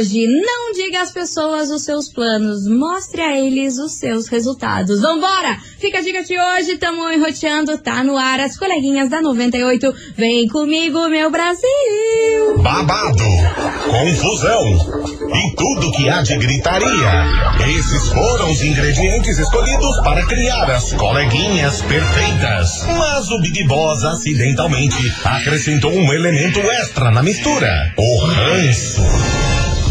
hoje. Não diga às pessoas os seus planos, mostre a eles os seus resultados. Vambora! Fica a dica de hoje, tamo enroteando, tá no ar as coleguinhas da 98. Vem comigo, meu Brasil! Babado, confusão e tudo que há de gritaria. Esses foram os ingredientes escolhidos para criar as coleguinhas perfeitas. Mas o Big Boss acidentalmente acrescentou um elemento extra na mistura: o ranço.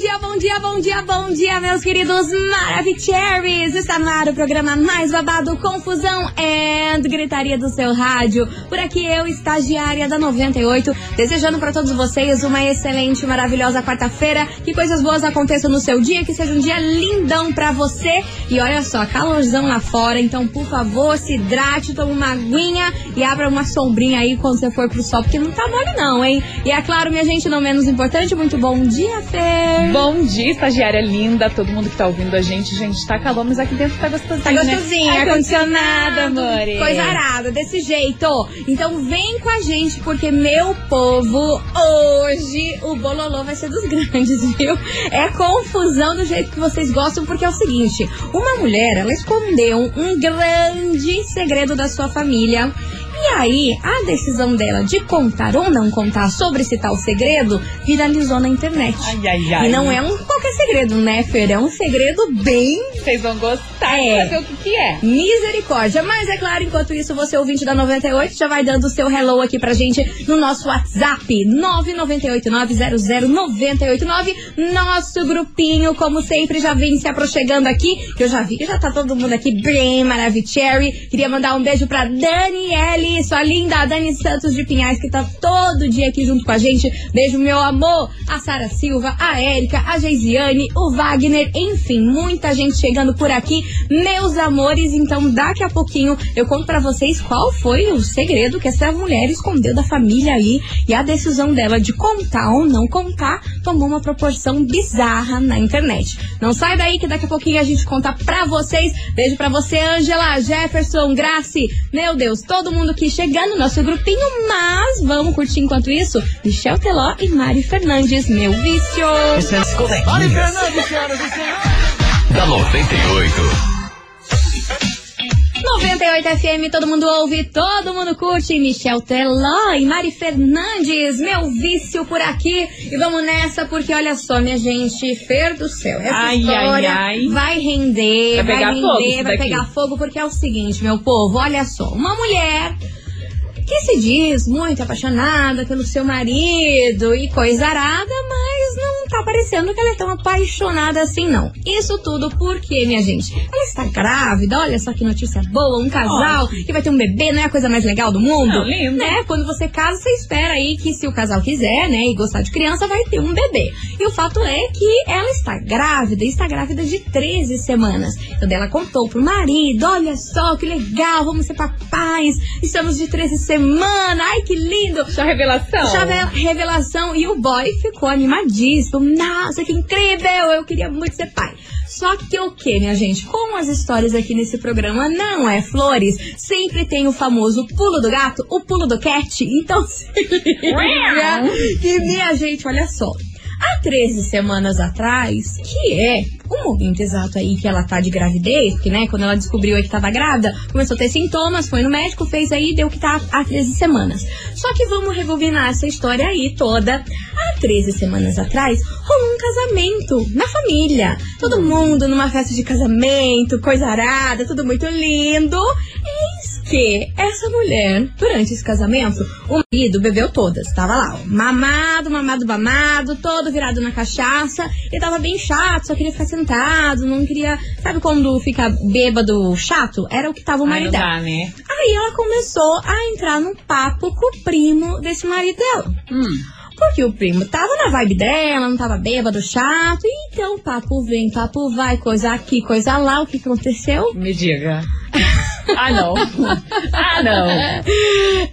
Dia, bom dia, bom dia, bom dia, meus queridos Maravicheries! Está no ar o programa mais babado, confusão and gritaria do seu rádio. Por aqui eu, estagiária da 98, desejando para todos vocês uma excelente, maravilhosa quarta-feira. Que coisas boas aconteçam no seu dia, que seja um dia lindão para você. E olha só, calorzão lá fora, então por favor, se hidrate, tome uma aguinha e abra uma sombrinha aí quando você for pro sol, porque não tá mole não, hein? E é claro, minha gente, não menos importante, muito bom dia, Fer! Bom dia, estagiária linda, todo mundo que tá ouvindo a gente. Gente, tá calor, mas aqui dentro tá gostosinho. Tá gostosinho, né? ar-condicionado, amore. Coisa arada, desse jeito. Então vem com a gente, porque, meu povo, hoje o bololô vai ser dos grandes, viu? É confusão do jeito que vocês gostam, porque é o seguinte: uma mulher, ela escondeu um grande segredo da sua família. E aí, a decisão dela de contar ou não contar sobre esse tal segredo viralizou na internet. Ai, ai, ai. E não é um qualquer segredo, né, Fer? É um segredo bem Vocês vão gostar É. de saber o que, que é. Misericórdia. Mas é claro, enquanto isso, você ouvinte da 98 já vai dando o seu hello aqui pra gente no nosso WhatsApp 998900989. Nosso grupinho, como sempre, já vem se aproximando aqui. Que eu já vi que já tá todo mundo aqui bem maravicherry. Queria mandar um beijo pra Daniele, sua linda Dani Santos de Pinhais, que tá todo dia aqui junto com a gente. Beijo, meu amor. A Sara Silva, a Érica, a Geisiane, o Wagner, enfim, muita gente chegando por aqui. Meus amores, então daqui a pouquinho eu conto pra vocês qual foi o segredo que essa mulher escondeu da família aí e a decisão dela de contar ou não contar tomou uma proporção bizarra na internet. Não sai daí que daqui a pouquinho a gente conta pra vocês. Beijo pra você, Angela, Jefferson, Grace. Meu Deus, todo mundo aqui chegando no nosso grupinho, mas vamos curtir enquanto isso. Michel Teló e Mari Fernandes, meu vício. As coleguinhas da 98. 98 FM, todo mundo ouve, todo mundo curte. Michel Teló e Mari Fernandes, meu vício por aqui. E vamos nessa, porque olha só, minha gente, Fer do céu. Essa Ai, história ai, ai. vai render, Vai vai, pegar render, fogo vai pegar fogo, porque é o seguinte, meu povo, olha só, uma mulher que se diz muito apaixonada pelo seu marido e coisa arada, mas não tá parecendo que ela é tão apaixonada assim, não. Isso tudo porque, minha gente, ela está grávida, olha só que notícia boa, um casal que vai ter um bebê, não é a coisa mais legal do mundo? Não, lindo. Né? Quando você casa, você espera aí que se o casal quiser, né, e gostar de criança, vai ter um bebê. E o fato é que ela está grávida, está grávida de 13 semanas. Então ela contou pro marido, olha só que legal, vamos ser papais, estamos de 13 semanas, ai que lindo. Só revelação. Já revelação e o boy ficou animadíssimo. Nossa, que incrível! Eu queria muito ser pai. Só que o que, minha gente? Como as histórias aqui nesse programa não é flores, sempre tem o famoso pulo do gato, o pulo do cat. Então se liga que, minha gente, olha só. Há 13 semanas atrás, que é o momento exato aí que ela tá de gravidez, que né, quando ela descobriu aí que tava grávida, começou a ter sintomas, foi no médico, fez aí, deu que tá há 13 semanas. Só que vamos rebobinar essa história aí toda. Há 13 semanas atrás, rolou um casamento na família. Todo mundo numa festa de casamento, coisa arada, tudo muito lindo. Eis que essa mulher, durante esse casamento, o marido bebeu todas. Tava lá, ó, mamado, mamado, mamado, todo virado na cachaça. E tava bem chato, só queria ficar sentado, não queria. Sabe quando fica bêbado chato? Era o que tava o marido dela. dá, né? Aí ela começou a entrar num papo com o primo desse marido dela. Hum. Porque o primo tava na vibe dela, não tava bêbado, chato. Então papo vem, papo vai, coisa aqui, coisa lá. O que aconteceu? Me diga. ah, não. ah, não.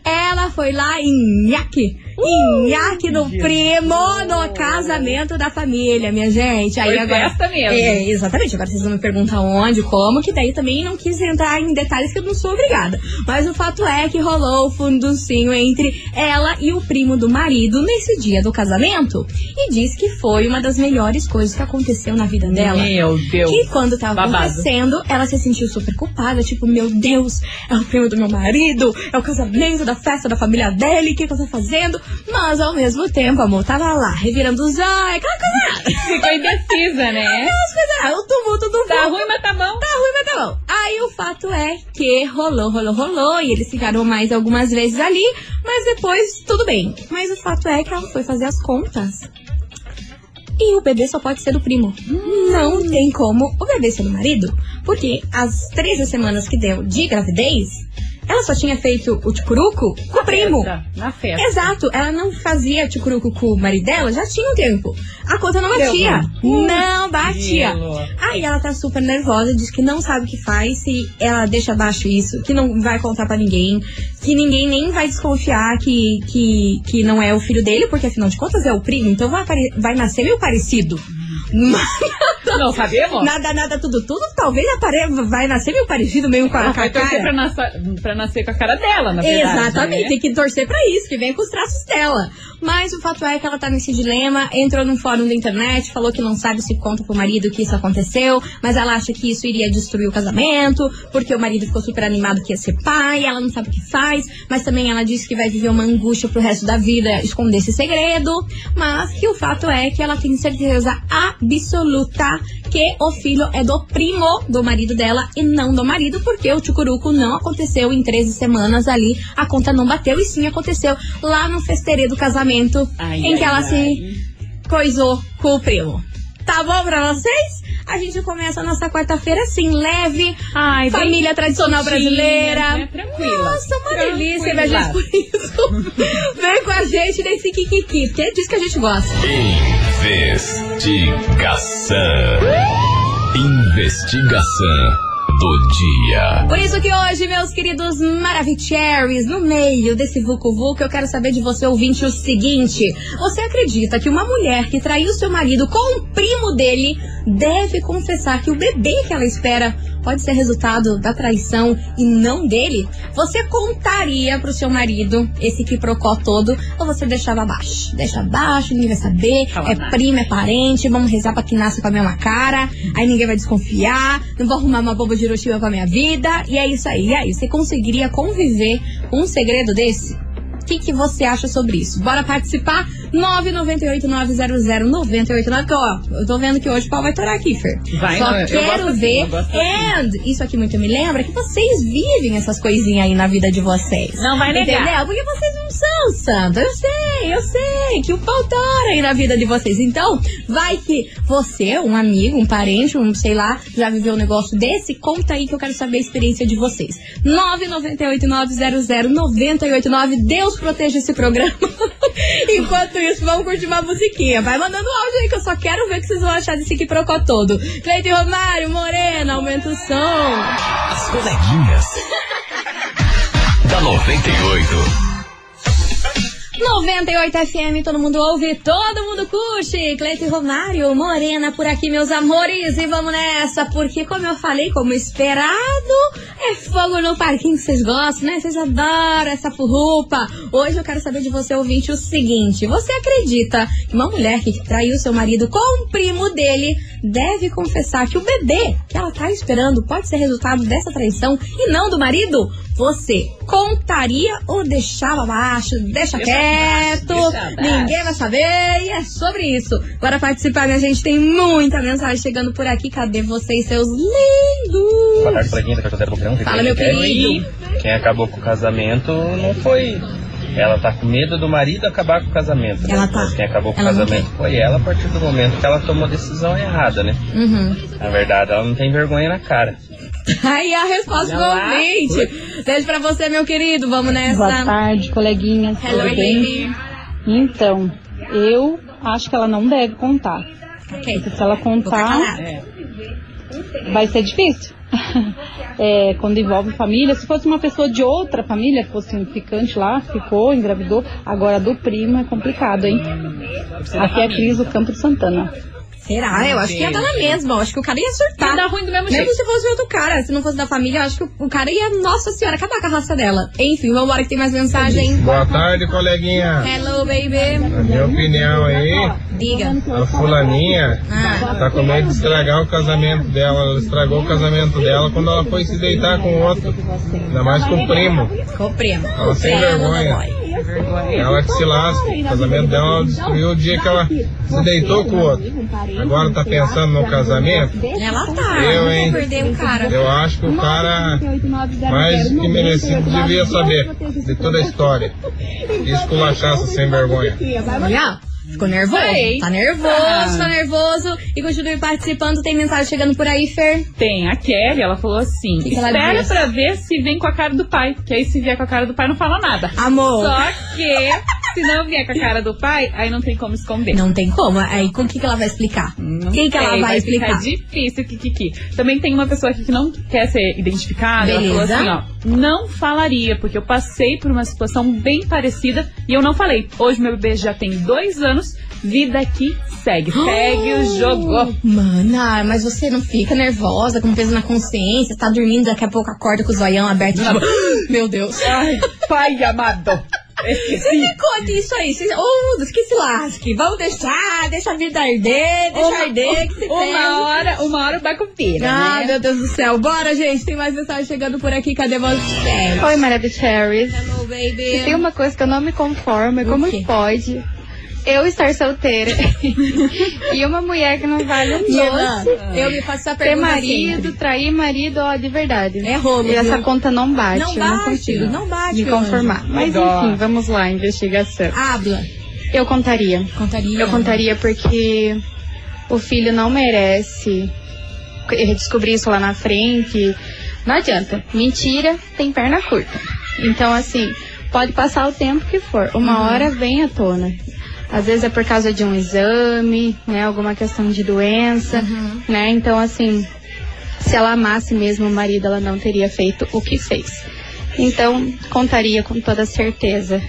Ela foi lá e nhaque, Uh, nhaque do primo no casamento da família, minha gente. Aí Foi agora. festa mesmo. É, exatamente. Agora vocês vão me perguntar onde, como, que daí também não quis entrar em detalhes que eu não sou obrigada. Mas o fato é que rolou o funducinho entre ela e o primo do marido nesse dia do casamento. E diz que foi uma das melhores coisas que aconteceu na vida dela. Meu Deus. Que quando tava Babado. acontecendo, ela se sentiu super culpada, tipo, meu Deus, é o primo do meu marido, é o casamento da festa da família dele, o que, que eu tô fazendo? Mas ao mesmo tempo, amor, tava lá, revirando os olhos, aquela coisa, Ficou indecisa, né? aquelas coisas, o tumulto do Tá ruim, mas tá bom. Tá ruim, mas tá bom. Aí o fato é que rolou, rolou, rolou, e eles ficaram mais algumas vezes ali, mas depois tudo bem. Mas o fato é que ela foi fazer as contas. E o bebê só pode ser do primo. Não tem como o bebê ser do marido. Porque as 13 semanas que deu de gravidez, ela só tinha feito o ticuruco com o primo. Festa, Na festa. Exato, ela não fazia ticuruco com o marido dela, já tinha um tempo. A conta não batia. Não batia. Gelo. Aí ela tá super nervosa, diz que não sabe o que faz se ela deixa abaixo isso, que não vai contar pra ninguém, que ninguém nem vai desconfiar que, que, que não é o filho dele, porque afinal de contas é o primo, então vai, vai nascer meio parecido. Não sabemos? Nada, nada, tudo, tudo, talvez apare... vai nascer meio parecido, meio com a, Ela com a vai torcer cara. pra, nascer- pra nascer com a cara dela, na verdade. Exatamente, né? tem que torcer pra isso, que vem com os traços dela. Mas o fato é que ela tá nesse dilema, entrou num fórum da internet, falou que não sabe se conta pro marido que isso aconteceu, mas ela acha que isso iria destruir o casamento, porque o marido ficou super animado que ia ser pai, ela não sabe o que faz, mas também ela disse que vai viver uma angústia pro resto da vida esconder esse segredo, mas que o fato é que ela tem certeza absoluta que o filho é do primo do marido dela e não do marido, porque o Tchucuruco não aconteceu em 13 semanas ali, a conta não bateu e sim aconteceu lá no festerê do casamento Ai, em que ai, ela ai. se coisou com o primo. Tá bom pra vocês? A gente começa a nossa quarta-feira assim, leve, Ai, bem família tradicional brasileira. né? Tranquila. Nossa, uma delícia, minha Tranquila. gente, por isso. Vem com a gente nesse Kikiki, porque é disso que a gente gosta. Investigação. Investigação do dia. Por isso que hoje, meus queridos Maravicheries, no meio desse Vucu Vucu, eu quero saber de você, ouvinte, o seguinte. Você acredita que uma mulher que traiu seu marido com o primo dele deve confessar que o bebê que ela espera pode ser resultado da traição e não dele? Você contaria pro seu marido esse quiprocó todo ou você deixava abaixo? Deixa abaixo, ninguém vai saber, Fala é nada. primo, é parente, vamos rezar pra que nasça com a mesma cara, aí ninguém vai desconfiar, não vou arrumar uma bomba de Hiroshima pra minha vida, e é isso aí. E aí, você conseguiria conviver com um segredo desse? O que, que você acha sobre isso? Bora participar? 998-900-989, que ó, eu tô vendo que hoje o pau vai torar aqui, Fer. Vai, Só não, quero assim, ver. assim. and, isso aqui muito me lembra que vocês vivem essas coisinhas aí na vida de vocês. Não vai negar. Entendeu? Porque vocês não são santos. Eu sei, eu sei que o pau tora aí na vida de vocês. Então, vai que você, um amigo, um parente, um sei lá, já viveu um negócio desse, conta aí que eu quero saber a experiência de vocês. 998-900-989. Deus proteja esse programa. Enquanto isso, vamos curtir uma musiquinha. Vai mandando áudio aí que eu só quero ver o que vocês vão achar desse quiprocó todo. Cleiton Romário, Morena, aumenta o som. As coleguinhas. da 98. 98 FM, todo mundo ouve, todo mundo curte. Cleito e Romário, Morena por aqui, meus amores. E vamos nessa, porque como eu falei, como esperado, é fogo no parquinho vocês gostam, né? Vocês adoram essa furrupa. Hoje eu quero saber de você, ouvinte, o seguinte. Você acredita que uma mulher que traiu seu marido com o primo dele deve confessar que o bebê que ela tá esperando pode ser resultado dessa traição e não do marido? Você contaria ou deixava abaixo? Deixa, Deixa quieto, abaixo, deixa abaixo. ninguém vai saber e é sobre isso. Bora participar, minha gente, tem muita mensagem chegando por aqui. Cadê vocês, seus lindos? Boa tarde, do Boqueirão. Fala, meu querido. Quem acabou com o casamento não foi. Ela tá com medo do marido acabar com o casamento. né? Ela tá. Mas Quem acabou com o Ela não casamento foi ela a partir do momento que ela tomou a decisão errada, né? Uhum. Na verdade, ela não tem vergonha na cara. Aí a resposta do ouvinte. Beijo pra você, meu querido. Vamos nessa. Boa tarde, coleguinhas. Hello, Tudo bem? baby. Então, eu acho que ela não deve contar. Ok. Porque se ela contar. É. vai ser difícil. É, quando envolve família, se fosse uma pessoa de outra família, fosse um ficante lá, ficou, engravidou, agora do primo é complicado, hein? Aqui é a Cris do Campo de Santana. Será? Eu acho que ia dar na mesma. Eu acho que o cara ia surtar. Ia dar ruim do mesmo Mesmo jeito. se fosse outro cara. Se não fosse da família, eu acho que o- cara ia, nossa senhora, acabar com a raça dela. Enfim, vambora que tem mais mensagem. Boa tarde, coleguinha. Hello, baby. Na minha opinião aí, Diga. a fulaninha Ah, tá com medo de estragar o casamento dela. Ela estragou o casamento dela quando ela foi se deitar com o outro. Ainda mais com o primo. com o primo. Ela sem Primo vergonha. Ela que se lasca. O casamento dela ela destruiu o dia que ela se deitou com o outro. Agora tá pensando no casamento? Ela tá. Eu, não hein? vou perder o cara. Eu acho que o cara mais que merecido devia saber de toda a história. E esculachar essa sem vergonha. Olha, ficou nervoso. Sei. Tá nervoso, tá nervoso. E continue participando. Tem mensagem chegando por aí, Fer. Tem a Kelly, ela falou assim: Que que espera disse? pra ver se vem com a cara do pai. Que aí se vier com a cara do pai, não fala nada. Amor. Só que, se não vier com a cara do pai, aí não tem como esconder. Não tem como. Aí, com o que, que ela vai explicar? Não Quem que ela vai ficar explicar? difícil, Kikiki. Também tem uma pessoa aqui que não quer ser identificada. Ela falou Beleza. assim, ó. Não falaria, porque eu passei por uma situação bem parecida e eu não falei. Hoje meu bebê já tem dois anos, vida que segue. Segue o jogo. Mana, mas você não fica nervosa, com peso na consciência, tá dormindo, daqui a pouco acorda com o zoião aberto. Tipo, meu Deus. Ai, pai amado. Esqueci. Me conte isso aí. Cês- Oh, que se lasque. Vamos deixar, deixa a vida arder, deixa arder, que se uma pega. hora, uma hora o barco vira, Ah, né? meu Deus do céu. Bora, gente. Tem mais mensagem chegando por aqui. Cadê você? Oi, Maria Cherries. Hello, baby. Tem uma coisa que eu não me conformo, é O como quê? pode eu estar solteira e uma mulher que não vale um doce eu me faço essa ter marido, sempre. trair marido, ó, de verdade. É rolo, E essa viu? conta não bate, Não eu não bate, consigo não bate, me anjo. conformar. Mas Adoro. enfim, vamos lá, investigação. Habla. Eu contaria. Contaria. Eu contaria porque o filho não merece eu descobri isso lá na frente. Não adianta. Mentira tem perna curta. Então, assim, pode passar o tempo que for. Uma hora vem à tona. Às vezes é por causa de um exame, né? Alguma questão de doença, né? Então, assim, se ela amasse mesmo o marido, ela não teria feito o que fez. Então, contaria com toda certeza.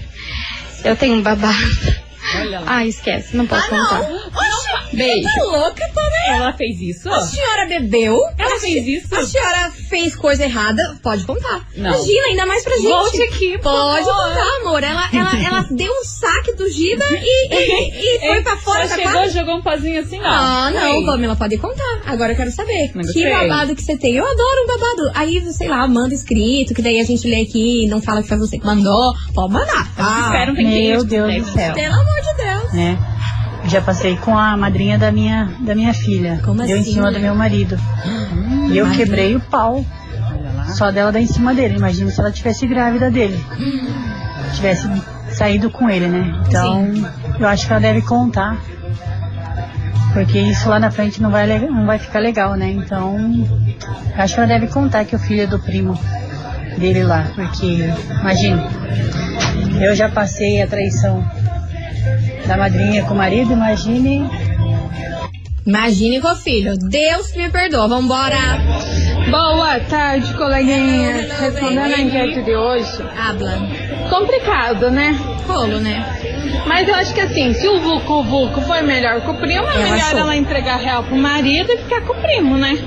Eu tenho um babado. Olha lá. Ah, esquece, não posso contar. Oxi, Beijo. Tá louca, tá Ela fez isso? A senhora bebeu? Ela A fez isso? A senhora fez coisa errada? Pode contar. Não. Imagina, ainda mais pra gente. Volte aqui, Pode favor. contar, amor. Ela, ela, ela deu um saque do Giba e, e, e foi pra fora Ela da chegou, casa. jogou um pozinho assim, ó. Ah, não. Pamela, pode contar. Agora eu quero saber. Não que babado que você tem. Eu adoro um babado. Aí, sei lá, manda escrito, que daí a gente lê aqui e não fala que foi você que mandou. Pode mandar. tá? Espera um tempinho. Meu de Deus tempo. do céu. Pelo amor de Deus. né? Já passei com a madrinha da minha, da minha filha. Como Deu assim, em cima né? do meu marido. e eu madrinha. quebrei o pau. Só dela dar em cima dele. Imagina se ela tivesse grávida dele. Tivesse saído com ele, né? Então, eu acho que ela deve contar. Porque isso lá na frente não vai, não vai ficar legal, né? Então, eu acho que ela deve contar que o filho é do primo dele lá. Porque, imagina, eu já passei a traição da madrinha com o marido, imagine. Imagine com o filho. Deus me perdoa. Vambora. Boa tarde, coleguinha. Hello, Respondendo a enquete de hoje, Habla. complicado, né? Rolo, né? Mas eu acho que assim, se o Vuco Vuco foi melhor que o primo, é melhor achou. ela entregar real pro marido e ficar com o primo, né?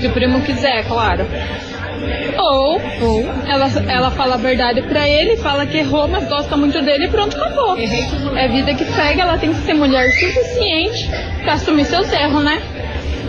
Se o primo quiser, claro. Ou, Ou ela, ela fala a verdade pra ele, fala que errou, mas gosta muito dele e pronto, acabou. É vida que segue, ela tem que ser mulher suficiente pra assumir seus erros, né?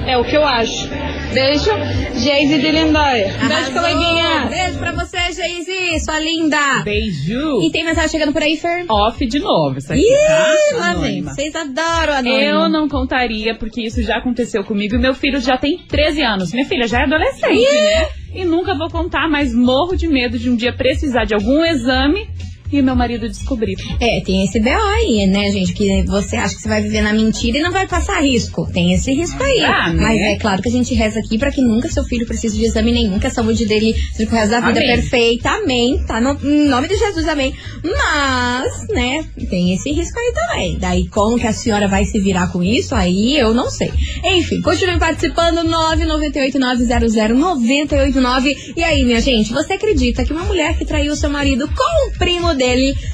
É o que eu acho. Beijo, Geise de Lindóia. Beijo, coleguinha. Beijo pra você, Geise, sua linda. Beijo. E tem mensagem chegando por aí, Fer? Off de novo, isso aqui, Ih, tá? lá vem. Vocês adoram a. Eu não contaria, porque isso já aconteceu comigo. E meu filho já tem 13 anos. Minha filha já é adolescente, né? E nunca vou contar, mas morro de medo de um dia precisar de algum exame e o meu marido descobrir. É, tem esse BO aí, né, gente? Que você acha que você vai viver na mentira e não vai passar risco. Tem esse risco aí. Ah, né? Mas é claro que a gente reza aqui pra que nunca seu filho precise de exame nenhum, que a saúde dele seja pro resto da vida Amém. perfeita. Amém. Tá no em nome de Jesus, amém. Mas, né, tem esse risco aí também. Daí, como que a senhora vai se virar com isso? Aí eu não sei. Enfim, continue participando. 998900989. E aí, minha gente, você acredita que uma mulher que traiu seu marido com o primo dele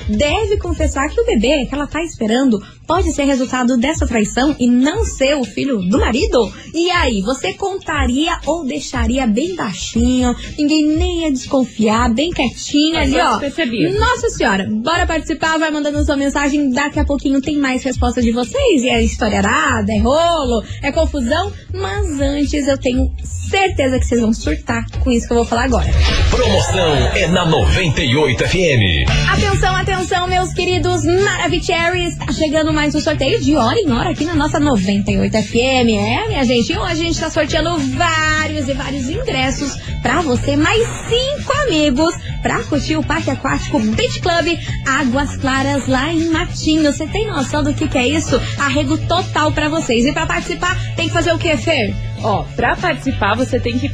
deve confessar que o bebê que ela tá esperando pode ser resultado dessa traição e não ser o filho do marido? E aí, você contaria ou deixaria bem baixinho, ninguém nem ia desconfiar, bem quietinho ali, ó. Nossa senhora, bora participar, vai mandando sua mensagem, daqui a pouquinho tem mais resposta de vocês, e é história arada, é rolo, é confusão, mas antes eu tenho certeza que vocês vão surtar com isso que eu vou falar agora. Promoção é na 98 FM. Atenção, atenção, meus queridos Maravicheries. Tá chegando mais um sorteio de hora em hora aqui na nossa 98 FM. É, minha gente? E hoje a gente tá sorteando vários e vários ingressos pra você, mais cinco amigos, pra curtir o Parque Aquático Beach Club Águas Claras lá em Matinho. Você tem noção do que, que é isso? Arrego total pra vocês. E pra participar, tem que fazer o que, Fer? Ó, pra participar você tem que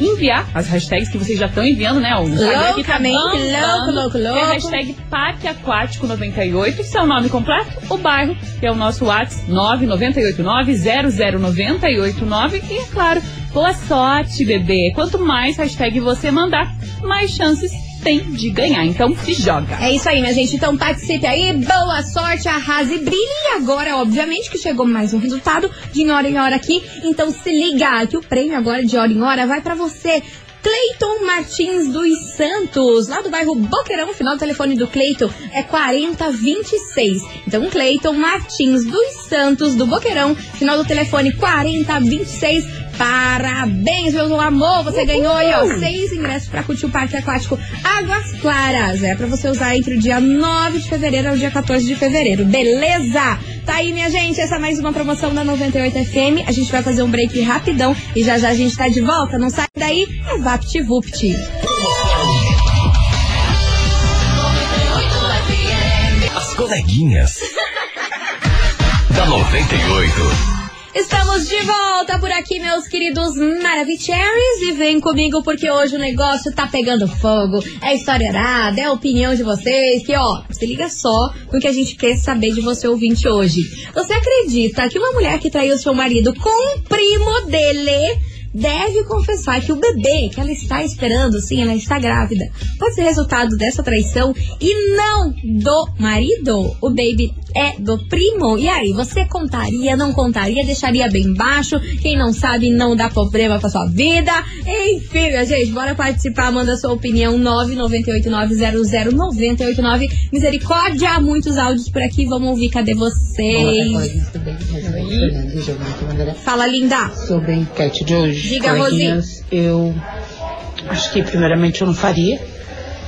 enviar as hashtags que vocês já estão enviando, né? O tá Loucamente, bombando. louco, louco, É louco. hashtag Parque Aquático 98, seu nome completo, o bairro, que é o nosso WhatsApp 9989-00989 e, é claro, boa sorte, bebê. Quanto mais hashtag você mandar, mais chances tem de ganhar. Então se joga. É isso aí, minha gente. Então participe aí, boa sorte, arrase e brilhe. E agora, obviamente, que chegou mais um resultado de hora em hora aqui. Então se liga que o prêmio agora de hora em hora vai pra você. Cleiton Martins dos Santos, lá do bairro Boqueirão, final do telefone do Cleiton é 4026. Então, Cleiton Martins dos Santos, do Boqueirão, final do telefone 4026. Parabéns, meu amor! Você ganhou aí, ó, seis ingressos pra curtir o Parque Aquático Águas Claras. É pra você usar entre o dia 9 de fevereiro ao dia 14 de fevereiro. Beleza? Tá aí, minha gente. Essa é mais uma promoção da 98 FM. A gente vai fazer um break rapidão e já já a gente tá de volta. Não sai daí, é VaptVupt. As coleguinhas. da 98. Estamos de volta por aqui, meus queridos Maravicheries. E vem comigo porque hoje o negócio tá pegando fogo. É história arada, é a opinião de vocês. Que ó, se liga só no que a gente quer saber de você ouvinte hoje. Você acredita que uma mulher que traiu seu marido com o primo dele deve confessar que o bebê que ela está esperando, sim, ela está grávida, pode ser resultado dessa traição e não do marido? O baby é do primo? E aí, você contaria, não contaria, deixaria bem baixo? Quem não sabe, não dá problema pra sua vida. Enfim, minha gente, bora participar, manda sua opinião 998900989. Misericórdia, muitos áudios por aqui, vamos ouvir, cadê vocês? Fala, linda. Sobre a enquete de hoje, Diga, coleguinhas, eu acho que primeiramente eu não faria,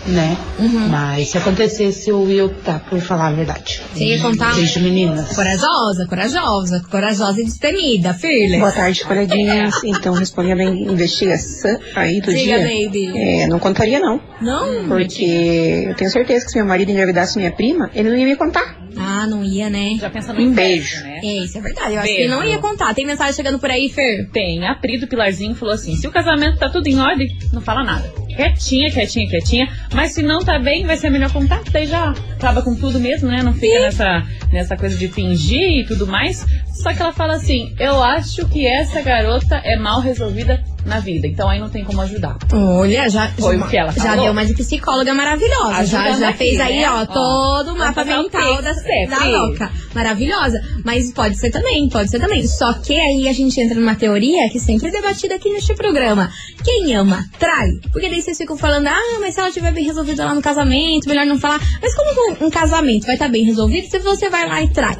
né? Uhum. Mas se acontecesse, eu ia optar por falar a verdade. Você ia contar? Beijo, meninas. Corajosa, corajosa, corajosa e destemida, filha. Boa tarde, coleguinhas. Então, respondendo a investigação aí do Diga, dia. baby. É, não contaria, não. Não? Porque eu tenho certeza que se meu marido engravidasse minha prima, ele não ia me contar. Ah, não ia, né? Já pensa no Um beijo. né? É, isso é verdade. Eu acho que não ia contar. Tem mensagem chegando por aí, Fer? Tem. A Pri do Pilarzinho falou assim: se o casamento tá tudo em ordem, não fala nada. Quietinha, quietinha, quietinha. Mas se não tá bem, vai ser melhor contar. Daí já acaba com tudo mesmo, né? Não fica nessa, nessa coisa de fingir e tudo mais. Só que ela fala assim: eu acho que essa garota é mal resolvida na vida. Então aí não tem como ajudar. Olha, já, Foi já, o que ela já falou. deu uma de psicóloga maravilhosa. Já, Ajudando já aqui, fez aí, né? ó, Ó, todo o vamos mapa mental da, sempre. da louca. Maravilhosa. Mas pode ser também, pode ser também. Só que aí a gente entra numa teoria que sempre é debatida aqui neste programa. Quem ama, trai. Porque daí vocês ficam falando, ah, mas se ela estiver bem resolvida lá no casamento, melhor não falar. Mas como um, um casamento vai estar bem resolvido se você vai lá e trai?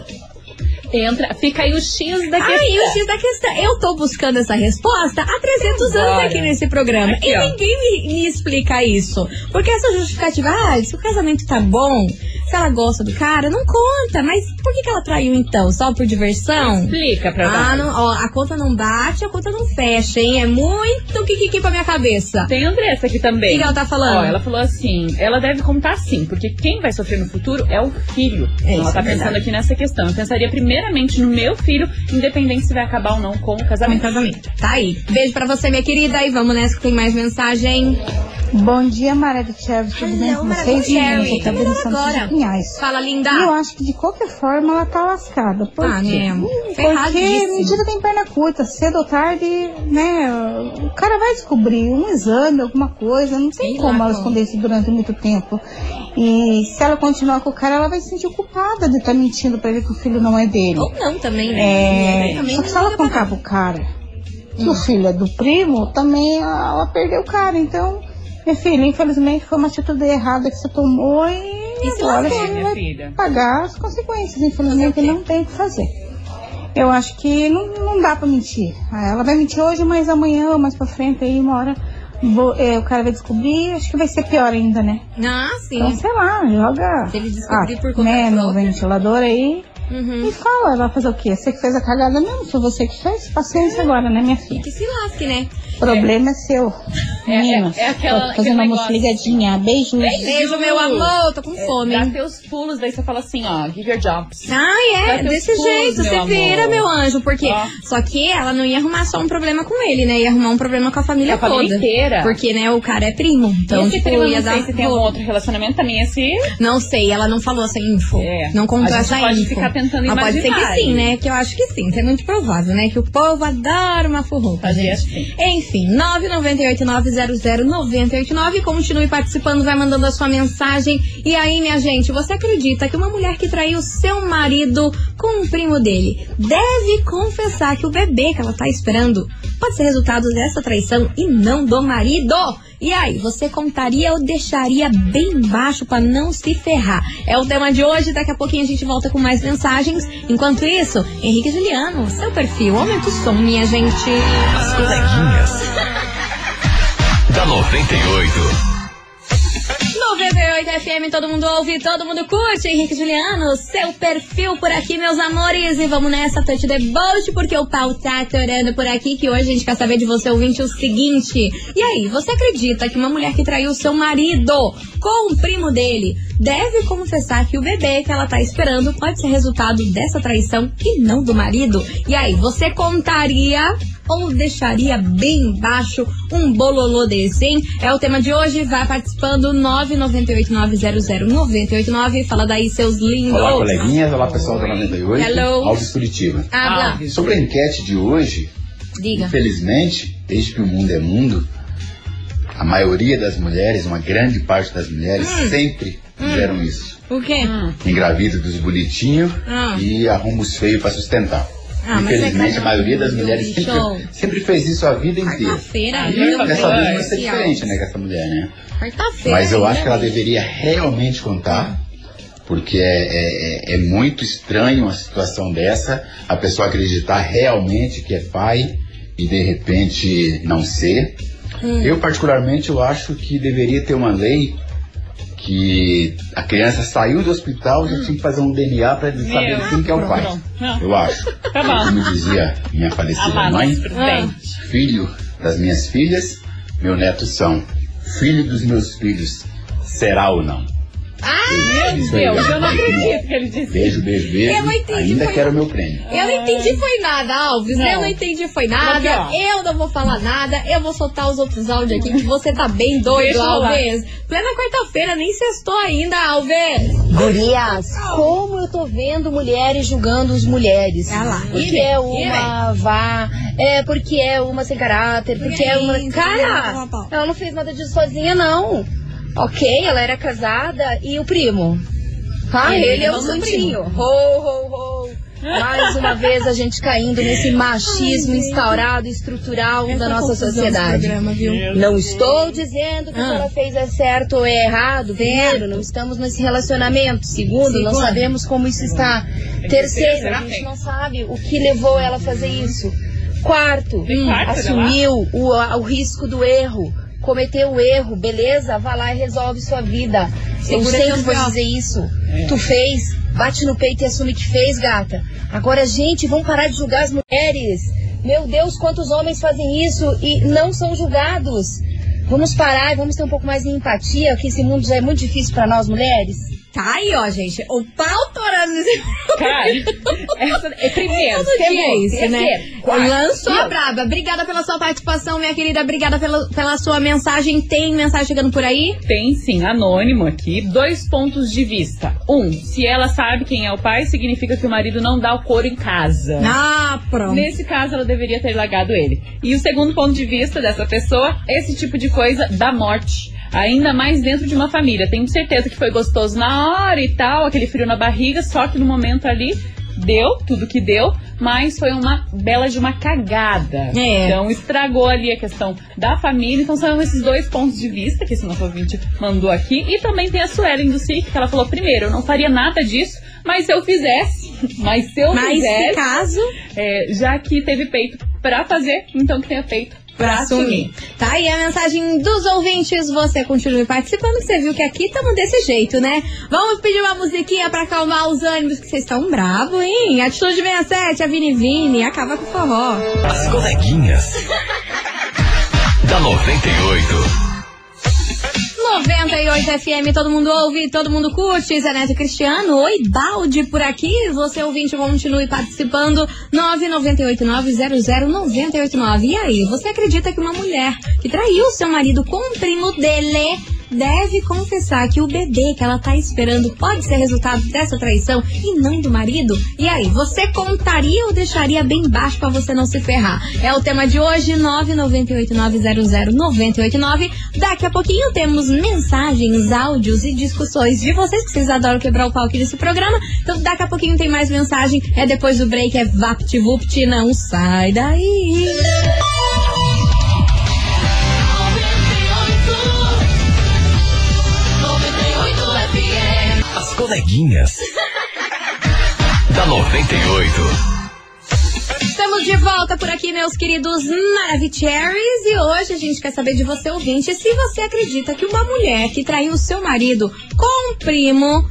Entra, fica aí o X da questão. Aí o X da questão. Eu tô buscando essa resposta há 300 anos Agora. aqui nesse programa. Aqui, e ó. ninguém me, me explica isso. Porque essa justificativa, ah, se o casamento tá bom, Se ela gosta do cara, não conta. Mas por que, que ela traiu então? Só por diversão? Explica pra Ah, nós. não, ó, a conta não bate, a conta não fecha, hein? É muito kikiki pra minha cabeça. Tem a Andressa aqui também. O que que ela tá falando? Ó, ela falou assim, ela deve contar sim, porque quem vai sofrer no futuro é o filho. É, Então, ela tá é pensando verdade. aqui nessa questão. Eu pensaria primeiramente no meu filho, independente se vai acabar ou não com o casamento. casamento. Tá aí. Beijo pra você, minha querida. E vamos nessa que tem mais mensagem. Bom dia, Mara de Cherry, tudo bem com vocês? de Cherry. Eu tô vendo Santos Agora. Pinhais. Fala, linda. E eu acho que de qualquer forma ela tá lascada. Por Ah, quê? né? Hum. Porque mentira tem perna curta, cedo ou tarde, né? O cara vai descobrir um exame, alguma coisa. Não tem Sei como ela esconder isso durante muito tempo. E se ela continuar com o cara, ela vai se sentir culpada de estar mentindo pra ele que o filho não é dele. Ou não também, né? É, Também só que se ela contar pro cara que o filho é do primo, também ela perdeu o cara. Então, minha filha, infelizmente foi uma atitude errada que você tomou e, E se agora você vai filha. pagar as consequências. Infelizmente, quê? não tem o que fazer. Eu acho que não, não dá pra mentir. Ah, Ela vai mentir hoje, mas amanhã ou mais pra frente, aí uma hora vou- é, o cara vai descobrir. Acho que vai ser pior ainda, né? Ah, sim. Então, sei lá, joga Se ele descobrir ah, por conta né, no ventilador aí Uhum. e fala, vai fazer o quê? Você que fez a cagada mesmo? Foi você que fez? Paciência agora, né, minha filha? que se lasque, né? O problema é, seu. É- é- é aquela- tô fazendo almoço negócio. ligadinha. Beijo. Beijo, meu amor. Tô com fome. Dá teus pulos, daí você fala assim, ó, give your jobs. Ai, é, desse pulos, jeito, você amor. vira, meu anjo, porque Ó. só que ela não ia arrumar só um problema com ele, né? Ia arrumar um problema com a família A família toda. inteira. Porque, né, o cara é primo. Então, esse tipo, primo, ia não dar sei se tem algum outro relacionamento também, esse... Não sei, ela não falou essa info. É. Não contou A gente essa pode info. ficar tentando Mas pode ser que sim, né? Que eu acho que sim. Isso é muito provável, né? Que o povo adora uma furruca, Fazia gente. assim. Enfim, 998900989. Continue participando, vai mandando a sua mensagem. E aí, minha gente, você acredita que uma mulher que traiu seu marido com um primo dele deve confessar que o bebê que ela tá esperando pode ser resultado dessa traição e não do marido? E aí, você contaria ou deixaria bem baixo pra não se ferrar? É o tema de hoje, daqui a pouquinho a gente volta com mais mensagens. Enquanto isso, Henrique Juliano, seu perfil, aumenta o som, minha gente. As coleguinhas. da 98. 98 FM, todo mundo ouve, todo mundo curte. Henrique Juliano, seu perfil por aqui, meus amores. E vamos nessa, touch the boat, porque o pau tá atorando por aqui. Que hoje a gente quer saber de você, ouvinte, o seguinte. E aí, você acredita que uma mulher que traiu seu marido com o primo dele deve confessar que o bebê que ela tá esperando pode ser resultado dessa traição e não do marido? E aí, você contaria ou deixaria bem baixo um bololô desse, hein? É o tema de hoje, vai participando 998900989. Fala daí, seus lindos. Olá, coleguinhas. Olá, pessoal da 98. Hello. Alves Curitiba. Habla. Sobre a enquete de hoje, Diga. infelizmente, desde que o mundo é mundo, a maioria das mulheres, uma grande parte das mulheres, Hum. sempre fizeram isso. O quê? Engravida dos bonitinhos Ah. e arruma os feios para sustentar. Ah, é Infelizmente, cada a maioria das mulheres sempre, sempre fez isso a vida inteira. Quarta-feira, E dessa vez vai ser diferente, né, com essa mulher, né? Quarta-feira. Mas eu acho que ela deveria realmente contar, porque é, é- é- é muito estranho uma situação dessa, a pessoa acreditar realmente que é pai e de repente não ser. Hum. Eu particularmente eu acho que deveria ter uma lei que a criança saiu do hospital e já tinha que fazer um DNA para saber Meu, quem que é o pai. pronto. Não. Eu acho. Tá bom. Como dizia minha falecida mãe, presidente. filho das minhas filhas, meu neto são. Filho dos meus filhos, será ou não? Ah, Meu Deus, eu não acredito que ele disse Beijo, beijo, beijo. Eu não entendi, Ainda foi- quero meu prêmio. Eu não entendi foi nada, Alves. Não. Eu não entendi foi nada. Aqui, eu não vou falar nada. Eu vou soltar os outros áudios aqui, que você tá bem doido. Alves. Plena quarta-feira, nem sextou ainda, Alves. Gurias, como eu tô vendo mulheres julgando as mulheres. Ah lá. Porque E é uma vá, é porque é uma sem caráter, porque é uma. Cara, ela não fez nada disso sozinha, não. Ok, ela era casada e o primo. Tá? Ele Ele, é o santinho. Ho, ho, ho. Mais uma vez a gente caindo nesse machismo instaurado, estrutural da Essa nossa confusão desse sociedade. programa? Não estou dizendo que o Ah. que ela fez é certo ou é errado. Primeiro, não estamos nesse relacionamento. Segundo, não Segundo. sabemos como isso está. Terceiro, a gente não sabe o que levou ela a fazer isso. Quarto, quarto, assumiu o, o risco do erro. Cometeu erro, beleza? Vá lá e resolve sua vida. Eu Segura sempre teu vou dizer isso. Tu fez, bate no peito e assume que fez, gata. Agora, gente, vamos parar de julgar as mulheres. Meu Deus, quantos homens fazem isso e não são julgados. Vamos parar e vamos ter um pouco mais de empatia, que esse mundo já é muito difícil para nós mulheres. Tá aí, ó, gente. O pau torando nesse Cara, essa é primeiro, Todo dia é isso, né? quarto, Lançou a braba. Obrigada pela sua participação, minha querida. Obrigada pela, pela sua mensagem. Tem mensagem chegando por aí? Tem sim, anônimo aqui. Dois pontos de vista. Um, se ela sabe quem é o pai, significa que o marido não dá o couro em casa. Ah, pronto. Nesse caso, ela deveria ter largado ele. E o segundo ponto de vista dessa pessoa, esse tipo de coisa dá morte. Ainda mais dentro de uma família. Tenho certeza que foi gostoso na hora e tal, aquele frio na barriga, só que no momento ali deu tudo que deu, mas foi uma bela de uma cagada. É. Então estragou ali a questão da família. Então são esses dois pontos de vista que esse nosso ouvinte mandou aqui. E também tem a Suelen do SIC, que ela falou: primeiro, eu não faria nada disso, mas se eu fizesse, mas se eu Mas fizesse. se caso. É, já que teve peito pra fazer, então que tenha peito pra, assumir. Tá aí a mensagem dos ouvintes. Você continue participando, que você viu que aqui estamos desse jeito, né? Vamos pedir uma musiquinha pra acalmar os ânimos, que vocês estão bravos, hein? Atitude 67, a Vini Vini, acaba com o forró. As coleguinhas. da 98. 98 FM, todo mundo ouve, todo mundo curte. Zé Neto e Cristiano, oi, balde por aqui. Você ouvinte, continue participando. 998900989. E aí, você acredita que uma mulher que traiu seu marido com um primo dele deve confessar que o bebê que ela tá esperando pode ser resultado dessa traição e não do marido? E aí, você contaria ou deixaria bem baixo pra você não se ferrar? É o tema de hoje, 998900989. Daqui a pouquinho temos mensagens, áudios e discussões de vocês, que vocês adoram quebrar o pau aqui nesse programa. Então daqui a pouquinho tem mais mensagem. É depois do break, é VaptVupt, não sai daí. Coleguinhas. da 98. Estamos de volta por aqui, meus queridos Maravicheries. E hoje a gente quer saber de você, ouvinte, se você acredita que uma mulher que traiu o seu marido com um primo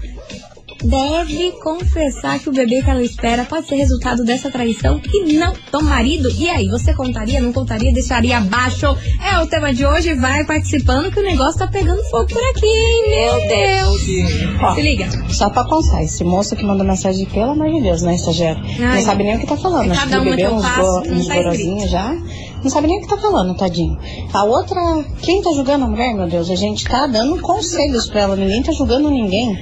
deve confessar que o bebê que ela espera pode ser resultado dessa traição e não do marido. E aí, você contaria, não contaria, deixaria abaixo? É o tema de hoje, vai participando que o negócio tá pegando fogo por aqui, hein? Meu Deus! Ó, Se liga. Só pra constar, esse moço que mandou mensagem, pelo amor de Deus, né, estagiário? Ai. não sabe nem o que tá falando. É Acho que bebeu eu uns, passo, go, uns tá já. Não sabe nem o que tá falando, tadinho. A outra, quem tá julgando a mulher, meu Deus? A gente tá dando conselhos pra ela, ninguém tá julgando ninguém.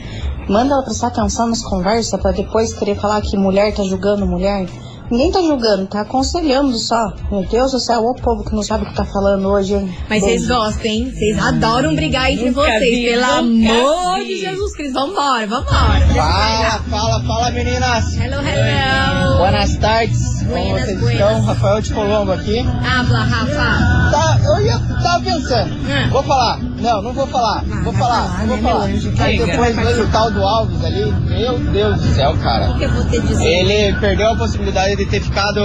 Manda ela prestar atenção nas conversas pra depois querer falar que mulher tá julgando mulher. Ninguém tá julgando, tá aconselhando só. Meu Deus do céu, o povo que não sabe o que tá falando hoje, hein? Mas vocês gostam, hein? Vocês adoram brigar entre vocês. vi, Pelo amor vi. de Jesus Cristo. Vambora, vambora. Fala, fala, fala meninas. Hello, hello. Boas tardes. Como Buenas, vocês buenas. estão? Rafael de Colombo aqui. Habla, Rafa. Tá, eu ia tava pensando. Hum. Vou falar. Não, não vou falar. vou vai falar, falar, vou né, falar. Aí depois veio o tal do Alves ali. Meu Deus do céu, O cara. que eu vou ter dizer? Ele perdeu a possibilidade de ter ficado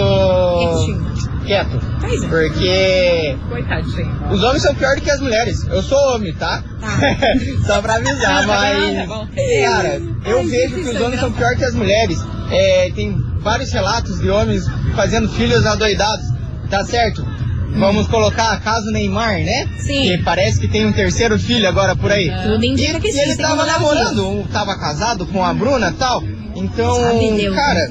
Quietinho. Quieto. Pois é. Porque Coitadinho. os homens são piores do que as mulheres. Eu sou homem, tá? Só pra avisar, mas. Tá bom. Cara, eu Ai, vejo que os é homens são piores que as mulheres. É, tem vários relatos de homens fazendo filhos adoidados, tá certo? Vamos colocar caso Neymar, né? Sim. Que parece que tem um terceiro filho agora por aí. Tudo E, indica que sim. ele tava namorando, tava casado com a Bruna e tal. Então, Deus, cara,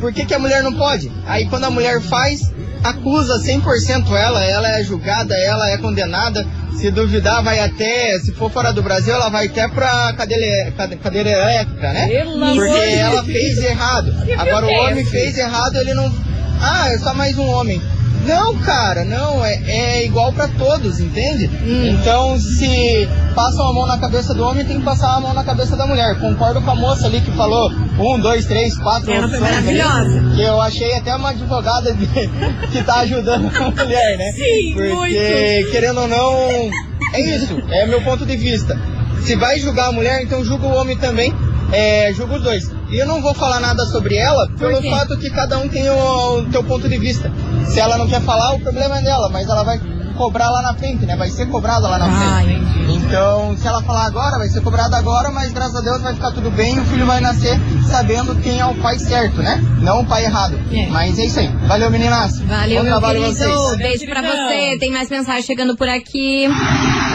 por que, que a mulher não pode? Aí quando a mulher faz, acusa 100% ela, ela é julgada, ela é condenada. Se duvidar, vai até, se for fora do Brasil, ela vai até pra cadeira, cade- cadeira elétrica, né? Pelo Porque ela fez errado. Agora o homem fez errado, ele não. Ah, é só mais um homem. Não, cara, não, é, é igual pra todos, entende? Hum. Então, se passam a mão na cabeça do homem, tem que passar a mão na cabeça da mulher. Concordo com a moça ali que falou um, dois, três, quatro Ela foi opções maravilhosa. Que eu achei até uma advogada de- que tá ajudando a mulher, né? Sim, Porque, muito. querendo ou não, é isso, é meu ponto de vista. Se vai julgar a mulher, então julga o homem também. É, julga os dois. E eu não vou falar nada sobre ela pelo fato que cada um tem o, o teu ponto de vista. Se ela não quer falar, o problema é dela, mas ela vai cobrar lá na frente, né? Vai ser cobrado lá na Ai. frente. Então, se ela falar agora, vai ser cobrado agora, mas graças a Deus vai ficar tudo bem e o filho vai nascer sabendo quem é o pai certo, né? Não o pai errado. É. Mas é isso aí. Valeu, meninas. Valeu, Bom meu trabalho querido. vocês. Beijo pra você. Tem mais mensagem chegando por aqui.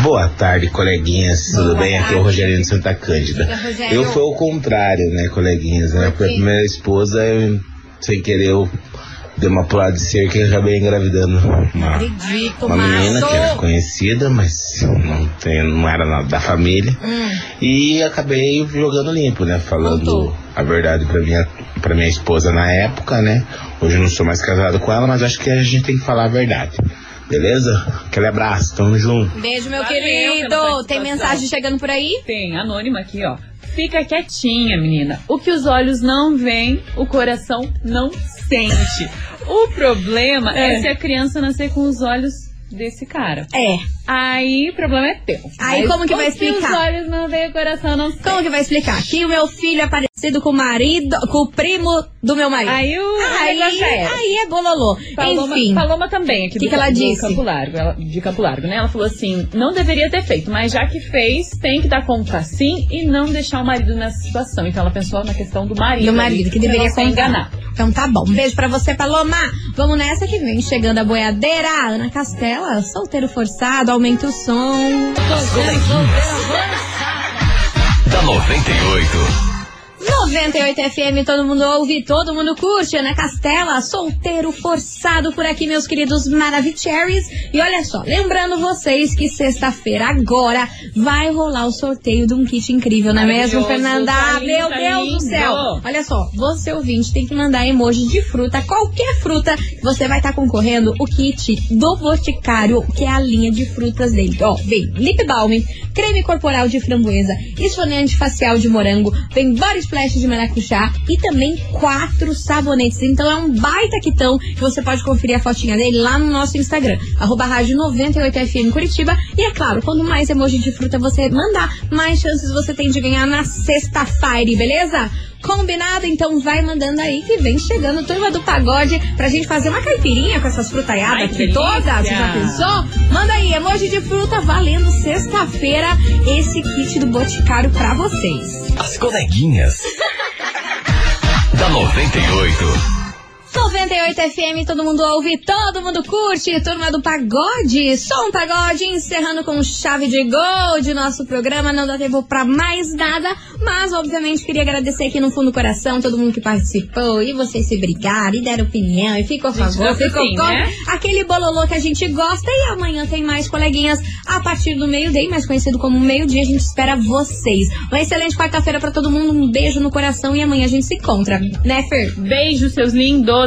Boa tarde, coleguinhas. Tudo Boa bem? Aqui é o tarde. Rogerinho de Santa Cândida. Diga, Rogério. Eu fui ao contrário, né, coleguinhas? Né? Por quê? A primeira esposa, eu, sem querer, eu dei uma pulada de cerca e acabei engravidando uma, Acredito, uma menina que era conhecida, mas não, tem, não era nada da família. Hum. E acabei jogando limpo, né? Falando Contou. a verdade pra minha, pra minha esposa na época, né? Hoje eu não sou mais casado com ela, mas acho que a gente tem que falar a verdade. Beleza? Aquele abraço, tamo junto. Beijo, meu Valeu querido. Tem participação. mensagem chegando por aí? Tem, anônima aqui, ó. Fica quietinha, menina. O que os olhos não veem, o coração não sente. O problema é, É. se a criança nascer com os olhos desse cara. É. Aí o problema é teu. Aí Mas como que vai o os explicar? olhos não veem, o coração não sente. Como que vai explicar? Que o meu filho é parecido com o marido, com o primo do meu marido. Aí o aí, era. aí é bololô. Paloma, Enfim. Paloma também, aqui Que do, que ela do disse? Campo Largo, ela- de Campo Largo, né? Ela falou assim: não deveria ter feito, mas já que fez, tem que dar conta sim e não deixar o marido nessa situação. Então ela pensou na questão do marido. Do marido, que deveria ser contar. enganado. Então tá bom. Um beijo pra você, Paloma. Vamos nessa que vem chegando a boiadeira. Ana Castela, solteiro forçado, aumenta o som. Da 98. 98 FM, todo mundo ouve, todo mundo curte. Ana Castela, solteiro forçado por aqui, meus queridos Maravicheries. E olha só, lembrando vocês que sexta-feira agora vai rolar o sorteio de um kit incrível, não é mesmo, Fernanda? tá lindo, Meu tá Deus do céu! Olha só, você ouvinte tem que mandar emoji de fruta, qualquer fruta, você vai estar concorrendo o kit do Boticário, que é a linha de frutas dele. Ó, vem lip balm, creme corporal de framboesa, esfoliante facial de morango, vem body splash de maracujá e também quatro sabonetes. Então é um baita quitão que você pode conferir a fotinha dele lá no nosso Instagram, arroba rádio 98FM Curitiba. E é claro, quanto mais emoji de fruta você mandar, mais chances você tem de ganhar na sexta-feira, beleza? Combinado? Então vai mandando aí que vem chegando turma do pagode pra gente fazer uma caipirinha com essas frutaiadas Ai, aqui que todas. Você já pensou? Manda aí, emoji de fruta valendo sexta-feira esse kit do Boticário pra vocês. As coleguinhas. da 98. 98 FM, todo mundo ouve, todo mundo curte, turma do pagode, som pagode, encerrando com chave de gol de nosso programa, não dá tempo pra mais nada, mas obviamente queria agradecer aqui no fundo do coração todo mundo que participou, e vocês se brigaram, e deram opinião, e ficou a favor, ficou assim, contra, né? aquele bololô que a gente gosta, e amanhã tem mais coleguinhas a partir do meio-dia, mais conhecido como meio-dia, a gente espera vocês. Uma excelente quarta-feira pra todo mundo, um beijo no coração, e amanhã a gente se encontra, né Fer? Beijo, seus lindos,